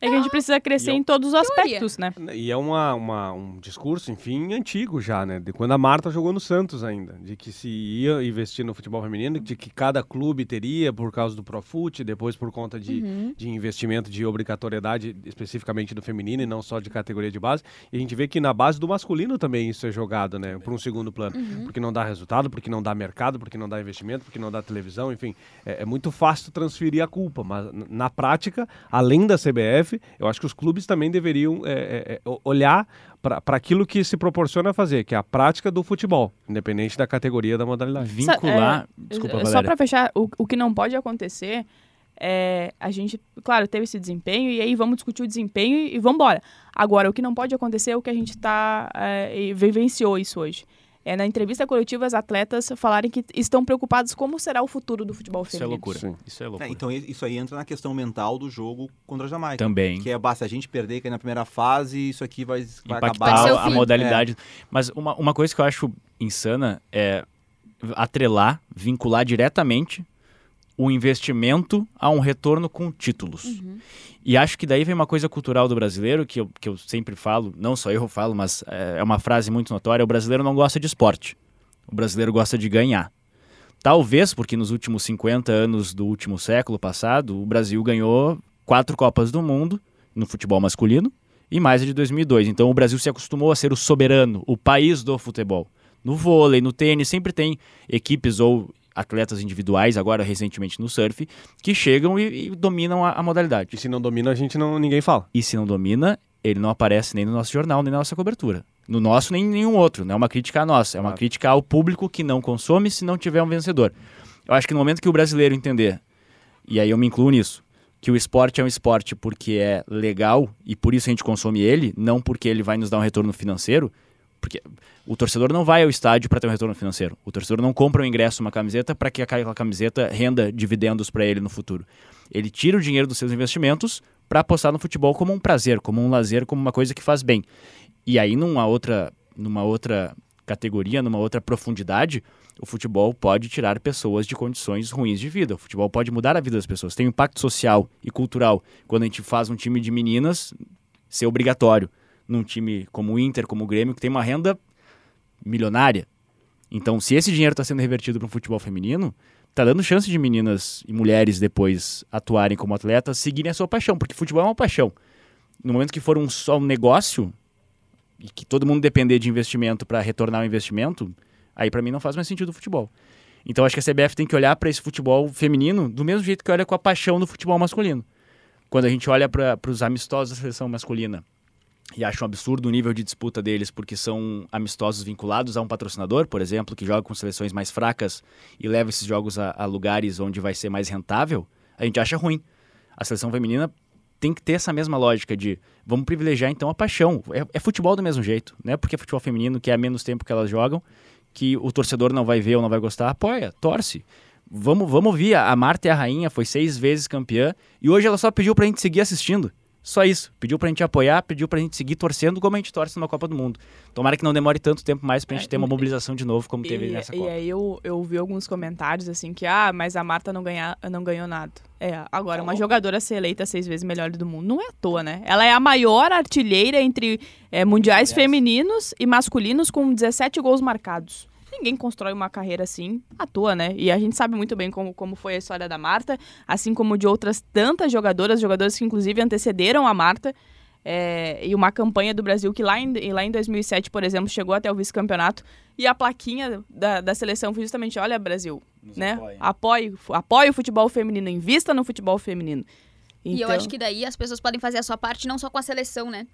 É que a gente precisa crescer em todos os teoria. aspectos, né? E é uma, uma, um discurso, enfim, antigo já, né? De quando a Marta jogou no Santos ainda, de que se ia investir no futebol feminino, de que cada clube teria por causa do Profute, depois por conta de, uhum. de investimento de obrigatoriedade especificamente do feminino e não só de categoria de base. E a gente vê que na base do masculino também isso é jogado, né? Para um segundo plano. Uhum. Porque não dá resultado, porque não dá mercado, porque não dá investimento, porque não dá televisão, enfim. É, é muito fácil transferir a culpa. Mas na prática, além da CBF, eu acho que os clubes também deveriam é, é, é olhar para aquilo que se proporciona fazer, que é a prática do futebol, independente da categoria da modalidade. Vincular. É, Desculpa, Só para fechar, o, o que não pode acontecer é, a gente, claro, teve esse desempenho e aí vamos discutir o desempenho e, e vamos embora. Agora, o que não pode acontecer é o que a gente está é, vivenciou isso hoje. É, na entrevista coletiva, as atletas falarem que estão preocupadas como será o futuro do futebol isso é feminino. É loucura. Sim. Isso é loucura. É, então, isso aí entra na questão mental do jogo contra a Jamaica. Também. Que é, basta a gente perder que na primeira fase, isso aqui vai, vai Impactar acabar. a modalidade. É. Mas uma, uma coisa que eu acho insana é atrelar, vincular diretamente o investimento a um retorno com títulos. Uhum. E acho que daí vem uma coisa cultural do brasileiro, que eu, que eu sempre falo, não só eu falo, mas é, é uma frase muito notória: o brasileiro não gosta de esporte. O brasileiro gosta de ganhar. Talvez porque nos últimos 50 anos do último século passado, o Brasil ganhou quatro Copas do Mundo no futebol masculino e mais a de 2002. Então o Brasil se acostumou a ser o soberano, o país do futebol. No vôlei, no tênis, sempre tem equipes ou atletas individuais, agora recentemente no surf, que chegam e, e dominam a, a, modalidade. E se não domina, a gente não ninguém fala. E se não domina, ele não aparece nem no nosso jornal, nem na nossa cobertura. No nosso, nem em nenhum outro. Não é uma crítica a nós, é uma crítica ao público que não consome se não tiver um vencedor. Eu acho que no momento que o brasileiro entender, e aí eu me incluo nisso, que o esporte é um esporte porque é legal e por isso a gente consome ele, não porque ele vai nos dar um retorno financeiro, porque o torcedor não vai ao estádio para ter um retorno financeiro. O torcedor não compra um ingresso, uma camiseta, para que aquela camiseta renda dividendos para ele no futuro. Ele tira o dinheiro dos seus investimentos para apostar no futebol como um prazer, como um lazer, como uma coisa que faz bem. E aí, numa outra, numa outra categoria, numa outra profundidade, o futebol pode tirar pessoas de condições ruins de vida. O futebol pode mudar a vida das pessoas. Tem um impacto social e cultural. Quando a gente faz um time de meninas ser obrigatório num time como o Inter, como o Grêmio, que tem uma renda milionária. Então, se esse dinheiro está sendo revertido para o futebol feminino, está dando chance de meninas e mulheres depois atuarem como atletas, seguirem a sua paixão, porque futebol é uma paixão. No momento que for um só um negócio e que todo mundo depender de investimento para retornar o investimento, aí para mim não faz mais sentido o futebol. Então acho que a CBF tem que olhar para esse futebol feminino do mesmo jeito que olha com a paixão do futebol masculino. Quando a gente olha para os amistosos da seleção masculina, e acho um absurdo o nível de disputa deles, porque são amistosos vinculados a um patrocinador, por exemplo, que joga com seleções mais fracas e leva esses jogos a, a lugares onde vai ser mais rentável, a gente acha ruim. A seleção feminina tem que ter essa mesma lógica de vamos privilegiar então a paixão. É, é, futebol do mesmo jeito, né? Porque é futebol feminino, que é menos tempo que elas jogam, que o torcedor não vai ver ou não vai gostar, apoia, torce. Vamos, vamos ouvir, a Marta é a rainha, foi seis vezes campeã, e hoje ela só pediu pra gente seguir assistindo. Só isso. Pediu pra gente apoiar, pediu pra gente seguir torcendo como a gente torce na Copa do Mundo. Tomara que não demore tanto tempo mais pra gente é, ter uma mobilização de novo como e, teve nessa Copa. E aí eu, eu vi alguns comentários assim que, ah, mas a Marta não, ganha, não ganhou nada. É, agora, uma jogadora ser eleita seis vezes melhor do mundo não é à toa, né? Ela é a maior artilheira entre é, mundiais femininos e masculinos com 17 gols marcados ninguém constrói uma carreira assim à toa, né? E a gente sabe muito bem como, como foi a história da Marta, assim como de outras tantas jogadoras, jogadoras que inclusive antecederam a Marta. É, e uma campanha do Brasil que lá em, lá em 2007, por exemplo, chegou até o vice-campeonato e a plaquinha da, da seleção foi justamente, olha Brasil, Nos né? Apoie, apoie o futebol feminino, invista no futebol feminino. E eu Então- acho que daí as pessoas podem fazer a sua parte não só com a seleção, né?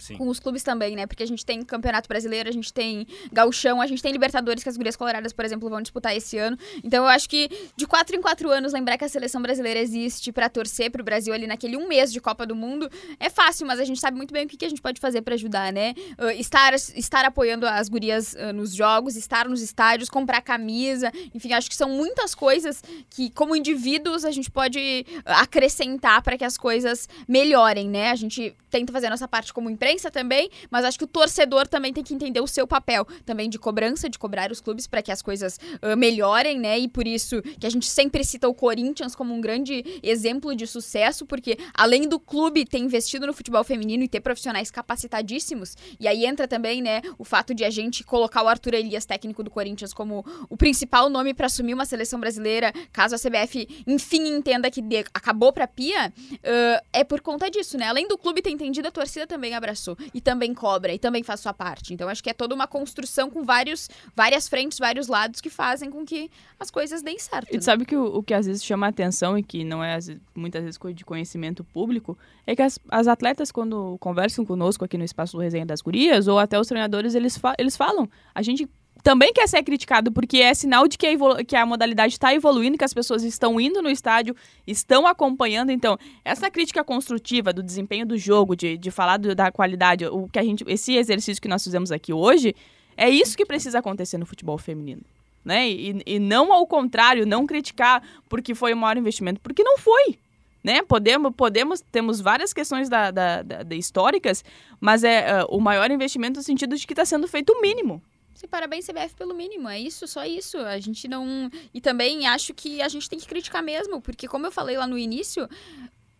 Sim. Com os clubes também, né? Porque a gente tem Campeonato Brasileiro, a gente tem Gauchão, a gente tem Libertadores, que as gurias coloradas, por exemplo, vão disputar esse ano. Então eu acho que de quatro em quatro anos lembrar que a seleção brasileira existe pra torcer pro Brasil ali naquele um mês de Copa do Mundo é fácil, mas a gente sabe muito bem o que, que a gente pode fazer pra ajudar, né? Uh, estar, estar apoiando as gurias uh, nos jogos, estar nos estádios, comprar camisa, enfim, acho que são muitas coisas que, como indivíduos, a gente pode uh, acrescentar para que as coisas melhorem, né? A gente tenta fazer a nossa parte como imprensa também, mas acho que o torcedor também tem que entender o seu papel também de cobrança, de cobrar os clubes para que as coisas uh, melhorem, né? E por isso que a gente sempre cita o Corinthians como um grande exemplo de sucesso, porque além do clube ter investido no futebol feminino e ter profissionais capacitadíssimos, e aí entra também, né, o fato de a gente colocar o Arthur Elias, técnico do Corinthians, como o principal nome para assumir uma seleção brasileira, caso a CBF enfim entenda que acabou para Pia, uh, é por conta disso, né? Além do clube ter entendido, a torcida também abraçou e também cobra e também faz sua parte. Então acho que é toda uma construção com vários, várias frentes, vários lados que fazem com que as coisas deem certo. E né? sabe que o, o que às vezes chama a atenção e que não é muitas vezes coisa de conhecimento público é que as, as atletas, quando conversam conosco aqui no espaço do Resenha das Gurias, ou até os treinadores, eles, fa eles falam. A gente também quer ser criticado, porque é sinal de que a, que a modalidade está evoluindo, que as pessoas estão indo no estádio, estão acompanhando. Então, essa crítica construtiva do desempenho do jogo, de, de falar do- da qualidade, o que a gente, esse exercício que nós fizemos aqui hoje, é isso que precisa acontecer no futebol feminino. Né? E, e não ao contrário, não criticar porque foi o maior investimento, porque não foi. Né? Podemos, podemos, temos várias questões da, da- da- da históricas, mas é ah, o maior investimento no sentido de que está sendo feito o mínimo. Sim, parabéns, CBF, pelo mínimo. É isso, só isso. A gente não. E também acho que a gente tem que criticar mesmo, porque, como eu falei lá no início.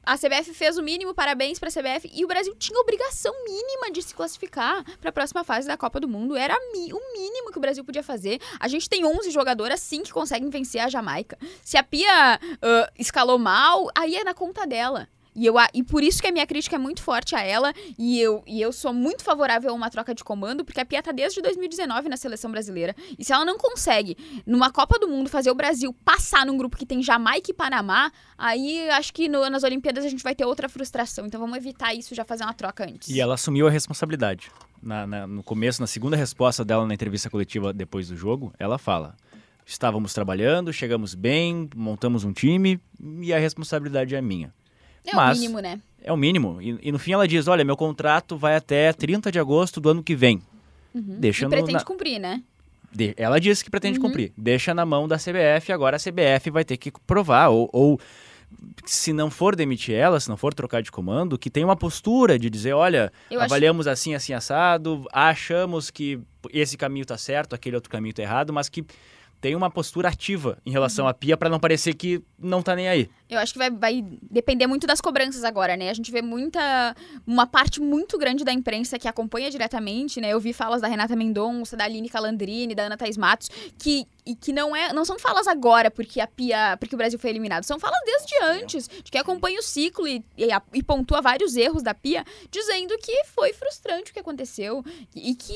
A CBF fez o mínimo, parabéns pra CBF. E o Brasil tinha obrigação mínima de se classificar pra próxima fase da Copa do Mundo. Era o mínimo que o Brasil podia fazer. A gente tem 11 jogadoras, sim, que conseguem vencer a Jamaica. Se a Pia ah, escalou mal, aí é na conta dela. E, eu, e por isso que a minha crítica é muito forte a ela. E eu, e eu sou muito favorável a uma troca de comando, porque a Pia tá desde 2019 na seleção brasileira. E se ela não consegue, numa Copa do Mundo, fazer o Brasil passar num grupo que tem Jamaica e Panamá, aí acho que no- nas Olimpíadas a gente vai ter outra frustração. Então vamos evitar isso, já fazer uma troca antes. E ela assumiu a responsabilidade. Na- na- no começo, na segunda resposta dela na entrevista coletiva depois do jogo, ela fala: estávamos trabalhando, chegamos bem, montamos um time e a responsabilidade é minha. É mas- o mínimo, né? É o mínimo. E, e no fim ela diz: olha, meu contrato vai até 30 de agosto do ano que vem. Deixa e no- pretende na- cumprir, né? de- ela disse que pretende Uhum. cumprir. Deixa na mão da CBF, agora a CBF vai ter que provar. Ou, ou se não for demitir ela, se não for trocar de comando, que tem uma postura de dizer, olha, Eu acho- avaliamos assim, assim, assado, achamos que esse caminho tá certo, aquele outro caminho tá errado, mas que tem uma postura ativa em relação Uhum. à Pia para não parecer que não tá nem aí. Eu acho que vai, vai depender muito das cobranças agora, né? A gente vê muita. Uma parte muito grande da imprensa que acompanha diretamente, né? Eu vi falas da Renata Mendonça, da Aline Calandrini, da Ana Thaís Matos, que, e que não é. Não são falas agora porque a Pia. porque o Brasil foi eliminado. São falas desde antes, de que acompanha o ciclo e, e, e pontua vários erros da Pia, dizendo que foi frustrante o que aconteceu. E que.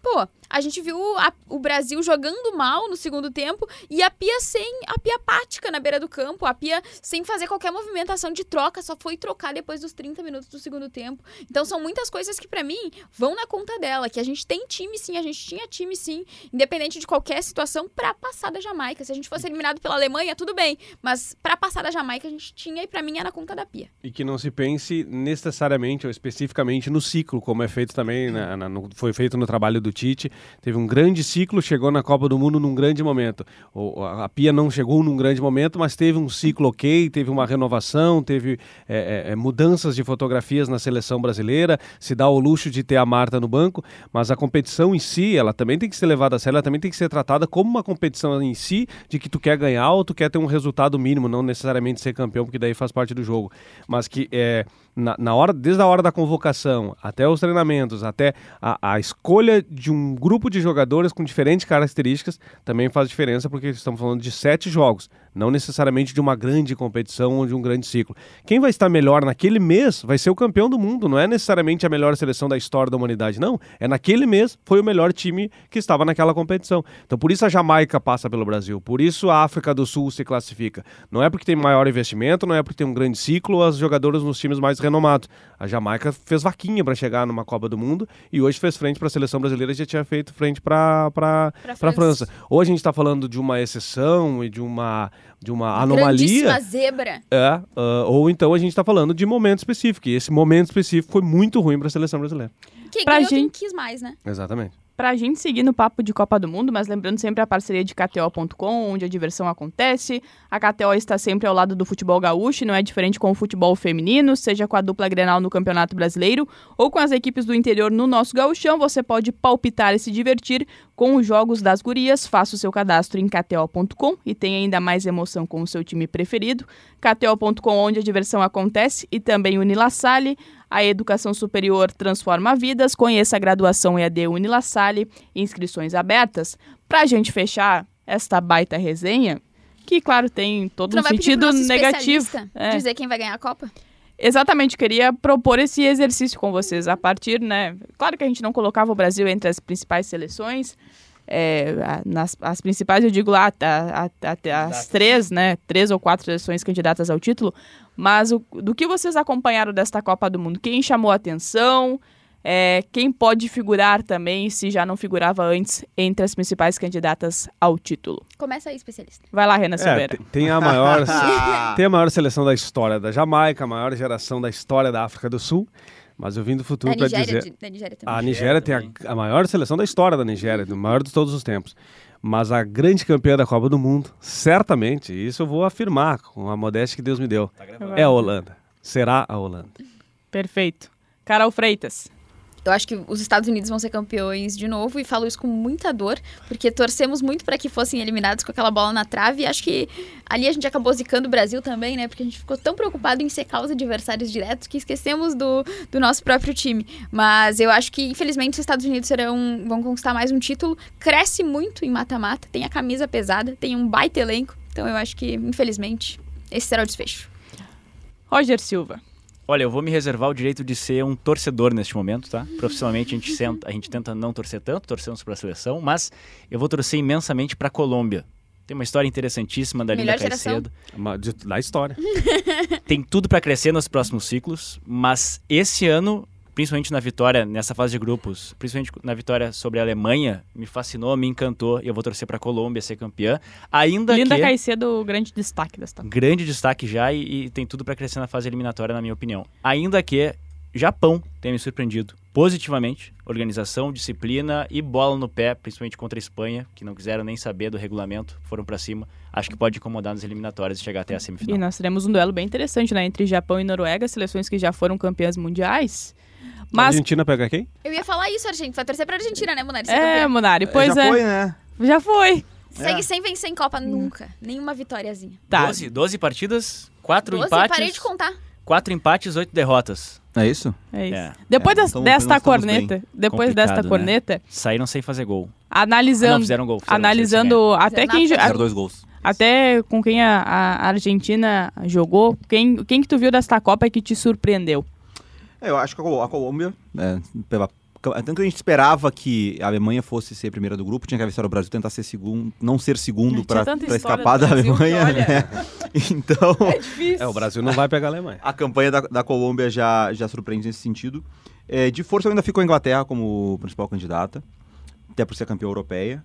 Pô, a gente viu a- o Brasil jogando mal no segundo tempo e a Pia sem. a Pia apática na beira do campo, a Pia sem fazer qualquer movimentação de troca, só foi trocar depois dos 30 minutos do segundo tempo. Então são muitas coisas que pra mim vão na conta dela, que a gente tem time sim, a gente tinha time sim, independente de qualquer situação pra passar da Jamaica. Se a gente fosse eliminado pela Alemanha, tudo bem, mas pra passar da Jamaica a gente tinha e pra mim é na conta da Pia. E que não se pense necessariamente ou especificamente no ciclo, como é feito também, na- na- no- foi feito no trabalho do Tite. Teve um grande ciclo, chegou na Copa do Mundo num grande momento. O- a Pia não chegou num grande momento, mas teve um ciclo ok, teve uma renovação, teve é, é, é, mudanças de fotografias na seleção brasileira, se dá o luxo de ter a Marta no banco, mas a competição em si, ela também tem que ser levada a sério, ela também tem que ser tratada como uma competição em si, de que tu quer ganhar ou tu quer ter um resultado mínimo, não necessariamente ser campeão, porque daí faz parte do jogo. Mas que é, na, na hora, desde a hora da convocação até os treinamentos, até a, a escolha de um grupo de jogadores com diferentes características também faz diferença, porque estamos falando de sete jogos, não necessariamente de uma grande competição ou de um grande ciclo. Quem vai estar melhor naquele mês vai ser o campeão do mundo, não é necessariamente a melhor seleção da história da humanidade, não. É naquele mês foi o melhor time que estava naquela competição. Então por isso a Jamaica passa pelo Brasil, por isso a África do Sul se classifica. Não é porque tem maior investimento, não é porque tem um grande ciclo, os jogadores nos times mais renomados. A Jamaica fez vaquinha para chegar numa Copa do Mundo e hoje fez frente para a seleção brasileira, já tinha feito frente para para França. França. Ou a gente está falando de uma exceção e de uma de uma anomalia. Zebra. É, ah, ou então a gente está falando de momento específico. E esse momento específico foi muito ruim para a seleção brasileira. Que Pra ganhou quem gente- quis mais, né? Exatamente. Pra gente seguir no papo de Copa do Mundo, mas lembrando sempre a parceria de KTO.com, onde a diversão acontece. A KTO está sempre ao lado do futebol gaúcho, não é diferente com o futebol feminino, seja com a dupla Grenal no Campeonato Brasileiro ou com as equipes do interior no nosso gauchão, você pode palpitar e se divertir com os jogos das gurias. Faça o seu cadastro em KTO.com e tenha ainda mais emoção com o seu time preferido. KTO.com, onde a diversão acontece, e também Unilassalle, a educação superior transforma vidas. Conheça a graduação EAD Unilassalle, inscrições abertas. Pra gente fechar esta baita resenha, que claro tem todo Tu um sentido negativo. É. dizer quem vai ganhar a Copa? Exatamente, queria propor esse exercício com vocês a partir, né? Claro que a gente não colocava o Brasil entre as principais seleções. É, nas, as principais, eu digo lá, a- a- a- as três, né? Três ou quatro seleções candidatas ao título. Mas o- do que vocês acompanharam desta Copa do Mundo? Quem chamou a atenção? É, quem pode figurar também, se já não figurava antes, entre as principais candidatas ao título? Começa aí, especialista. Vai lá, Renan É, Silveira. te- tem a maior <laughs> tem a maior seleção da história da Jamaica, a maior geração da história da África do Sul. Mas eu vim do futuro para dizer de- da Nigéria também. a Nigéria tem a, a maior seleção da história da Nigéria, o maior de todos os tempos. Mas a grande campeã da Copa do Mundo, certamente, isso eu vou afirmar com a modéstia que Deus me deu, é a Holanda. Será a Holanda. Perfeito. Carol Freitas. Eu acho que os Estados Unidos vão ser campeões de novo e falo isso com muita dor, porque torcemos muito para que fossem eliminados com aquela bola na trave e acho que ali a gente acabou zicando o Brasil também, né? Porque a gente ficou tão preocupado em secar os adversários diretos que esquecemos do, do nosso próprio time. Mas eu acho que, infelizmente, os Estados Unidos serão, vão conquistar mais um título. Cresce muito em mata-mata, tem a camisa pesada, tem um baita elenco. Então eu acho que, infelizmente, esse será o desfecho. Roger Silva. Olha, eu vou me reservar o direito de ser um torcedor neste momento, tá? Profissionalmente a gente, senta, a gente tenta não torcer tanto, torcemos para a seleção, mas eu vou torcer imensamente para a Colômbia. Tem uma história interessantíssima da Linda Melhor geração. Caicedo. Uma- de- Da história. <laughs> <laughs> Tem tudo para crescer nos próximos ciclos, mas esse ano, principalmente na vitória, nessa fase de grupos, principalmente na vitória sobre a Alemanha, me fascinou, me encantou e eu vou torcer para a Colômbia ser campeã. Ainda Linda que Caicedo, grande destaque desta grande destaque já e, e tem tudo para crescer na fase eliminatória, na minha opinião. Ainda que Japão tenha me surpreendido positivamente, organização, disciplina e bola no pé, principalmente contra a Espanha, que não quiseram nem saber do regulamento, foram para cima. Acho que pode incomodar nas eliminatórias e chegar até a semifinal. E nós teremos um duelo bem interessante, né? Entre Japão e Noruega, seleções que já foram campeãs mundiais. A Mas. Argentina pega quem? Eu ia falar isso, Argentina. Vai torcer pra Argentina, né, Munari? Ser É. Munari, pois já é. foi, né? Já foi. Segue É. sem vencer em Copa nunca. Nenhuma vitóriazinha. Tá. 12, 12 partidas, 4 Doze, empates, parei de contar. 4 empates, 8 derrotas. É isso? É isso. É. Depois É, das- então desta corneta, depois desta né? corneta, Saíram sem fazer gol. analisando, Não fizeram gol. fizeram- analisando até Fizeram quem, a- Zero dois gols. até com quem a, a Argentina jogou, quem, quem que tu viu desta Copa que te surpreendeu? É, eu acho que a Col- a Colômbia, é, pela- tanto que a gente esperava que a Alemanha fosse ser a primeira do grupo, tinha que avisar o Brasil tentar ser segundo, não ser segundo para escapar da Alemanha. né? <laughs> Então, <laughs> difícil. É, o Brasil não vai pegar a Alemanha. a campanha da, da Colômbia já, já surpreende nesse sentido. É, de força, eu ainda fico com a Inglaterra como principal candidata, até por ser campeã europeia.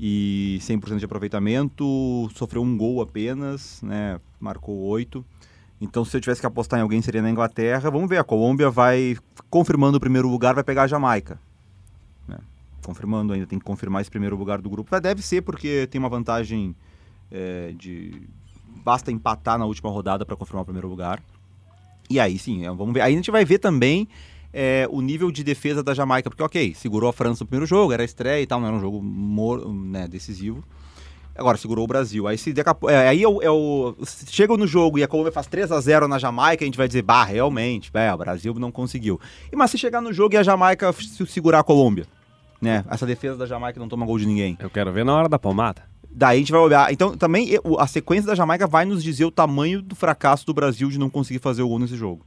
E 100% de aproveitamento, sofreu um gol apenas, né? marcou oito. Então, se eu tivesse que apostar em alguém, seria na Inglaterra. Vamos ver, a Colômbia vai, confirmando o primeiro lugar, vai pegar a Jamaica. né? Confirmando ainda, tem que confirmar esse primeiro lugar do grupo. Mas deve ser porque tem uma vantagem é, de... Basta empatar na última rodada para confirmar o primeiro lugar. E aí sim, é, vamos ver. Aí a gente vai ver também é, o nível de defesa da Jamaica, porque ok, segurou a França no primeiro jogo, era estreia e tal, não era um jogo né, decisivo. Agora, segurou o Brasil. Aí se pou- é, aí é o, é o- se chega no jogo e a Colômbia faz 3 a 0 na Jamaica, a gente vai dizer, bah, realmente, é, o Brasil não conseguiu. E mas se chegar no jogo e a Jamaica se segurar a Colômbia, né? Essa defesa da Jamaica não toma gol de ninguém. Eu quero ver na hora da pomada. Daí a gente vai olhar. Então, também a sequência da Jamaica vai nos dizer o tamanho do fracasso do Brasil de não conseguir fazer o gol nesse jogo.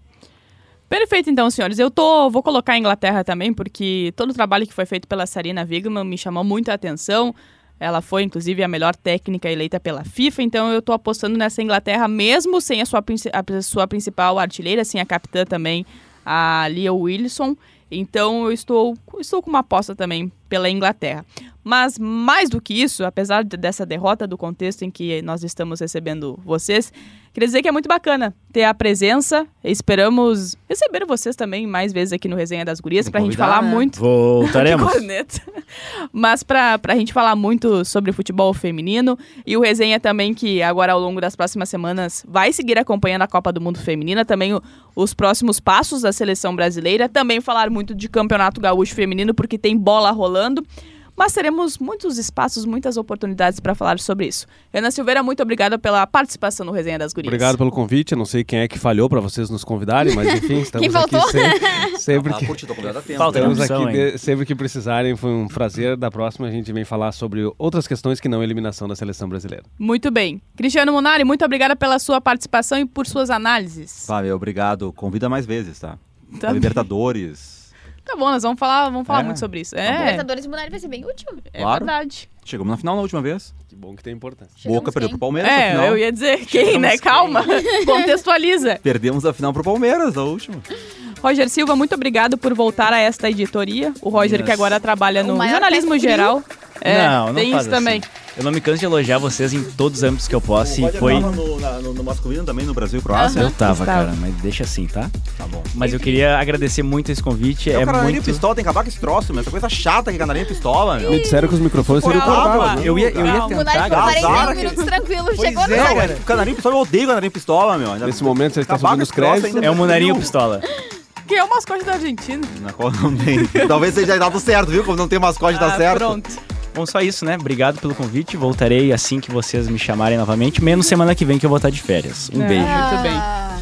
Perfeito, então, senhores. Eu tô, vou colocar a Inglaterra também, porque todo o trabalho que foi feito pela Sarina Wigman me chamou muita atenção. Ela foi, inclusive, a melhor técnica eleita pela FIFA, então eu tô apostando nessa Inglaterra, mesmo sem a sua, a sua principal artilheira, sem a capitã também, a Leah Wilson. Então eu estou, estou com uma aposta também pela Inglaterra. Mas mais do que isso, apesar de- dessa derrota do contexto em que nós estamos recebendo vocês, queria dizer que é muito bacana ter a presença. Esperamos receber vocês também mais vezes aqui no Resenha das Gurias para a gente falar né? muito. Voltaremos. <laughs> Mas para a gente falar muito sobre futebol feminino e o resenha também que agora ao longo das próximas semanas vai seguir acompanhando a Copa do Mundo Feminina, também o- os próximos passos da seleção brasileira, também falar muito de Campeonato Gaúcho Feminino porque tem bola rolando. Mas teremos muitos espaços, muitas oportunidades para falar sobre isso. Ana Silveira, muito obrigada pela participação no Resenha das Gurias. Obrigado pelo convite. Eu não sei quem é que falhou para vocês nos convidarem, mas enfim, <laughs> estamos Quem aqui faltou? sempre, <laughs> sempre Ah, que tempo. Falta estamos opção, aqui de- sempre que precisarem. Foi um prazer. Da próxima a gente vem falar sobre outras questões que não a eliminação da seleção brasileira. Muito bem. Cristiano Munari, muito obrigada pela sua participação e por suas análises. Meu, obrigado. Convida mais vezes, tá? Libertadores. Tá bom, nós vamos falar, vamos falar É. muito sobre isso. A É, Libertadores Mundial vai ser bem útil. é Claro. verdade. Chegamos na final na última vez. Que bom que tem importância. Chegamos Boca perdeu quem? pro Palmeiras na É, final. eu ia dizer quem, né? Calma. <laughs> Contextualiza. Perdemos a final pro Palmeiras, a última. Roger Silva, muito obrigado por voltar a esta editoria. O Roger Yes. que agora trabalha O no maior jornalismo pé frio. geral. É, não, não tem faz isso também. Eu não me canso de elogiar vocês em todos os âmbitos que eu posso. E Roger foi. tava no, na- no- no masculino também, no Brasil e Croácia. Eu tava, Estava. cara, mas deixa assim, tá? Tá bom. Mas eu queria agradecer muito esse convite. É, É, o Canarinho muito. Pistola, tem que acabar com esse troço, meu. Essa coisa chata que é Canarinho Pistola, meu. Me disseram que os microfones seriam cortados. né? Eu ia, eu ia. O tentar. 40 que- minutos tranquilo. Pois Chegou no é, cara. O Canarinho Pistola, eu odeio o Canarinho Pistola, meu. Ainda- Nesse momento você está Acabar subindo os créditos. É o Munarinho Pistola. Que é o mascote da Argentina. Na qual não tem. Talvez seja dado certo, viu? Como não tem mascote, dá Ah, certo. Pronto. Bom, só isso, né? Obrigado pelo convite. Voltarei assim que vocês me chamarem novamente. Menos semana que vem que eu vou estar de férias. Um É. beijo. Muito bem. Ah,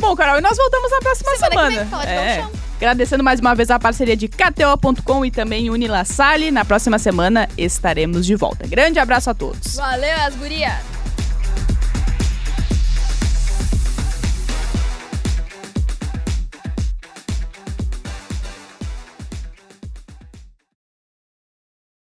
Bom, Carol, e nós voltamos na próxima Semana que semana. vem, É. Agradecendo mais uma vez a parceria de KTO.com e também Unilassalle. Na próxima semana estaremos de volta. Grande abraço a todos. Valeu, as gurias.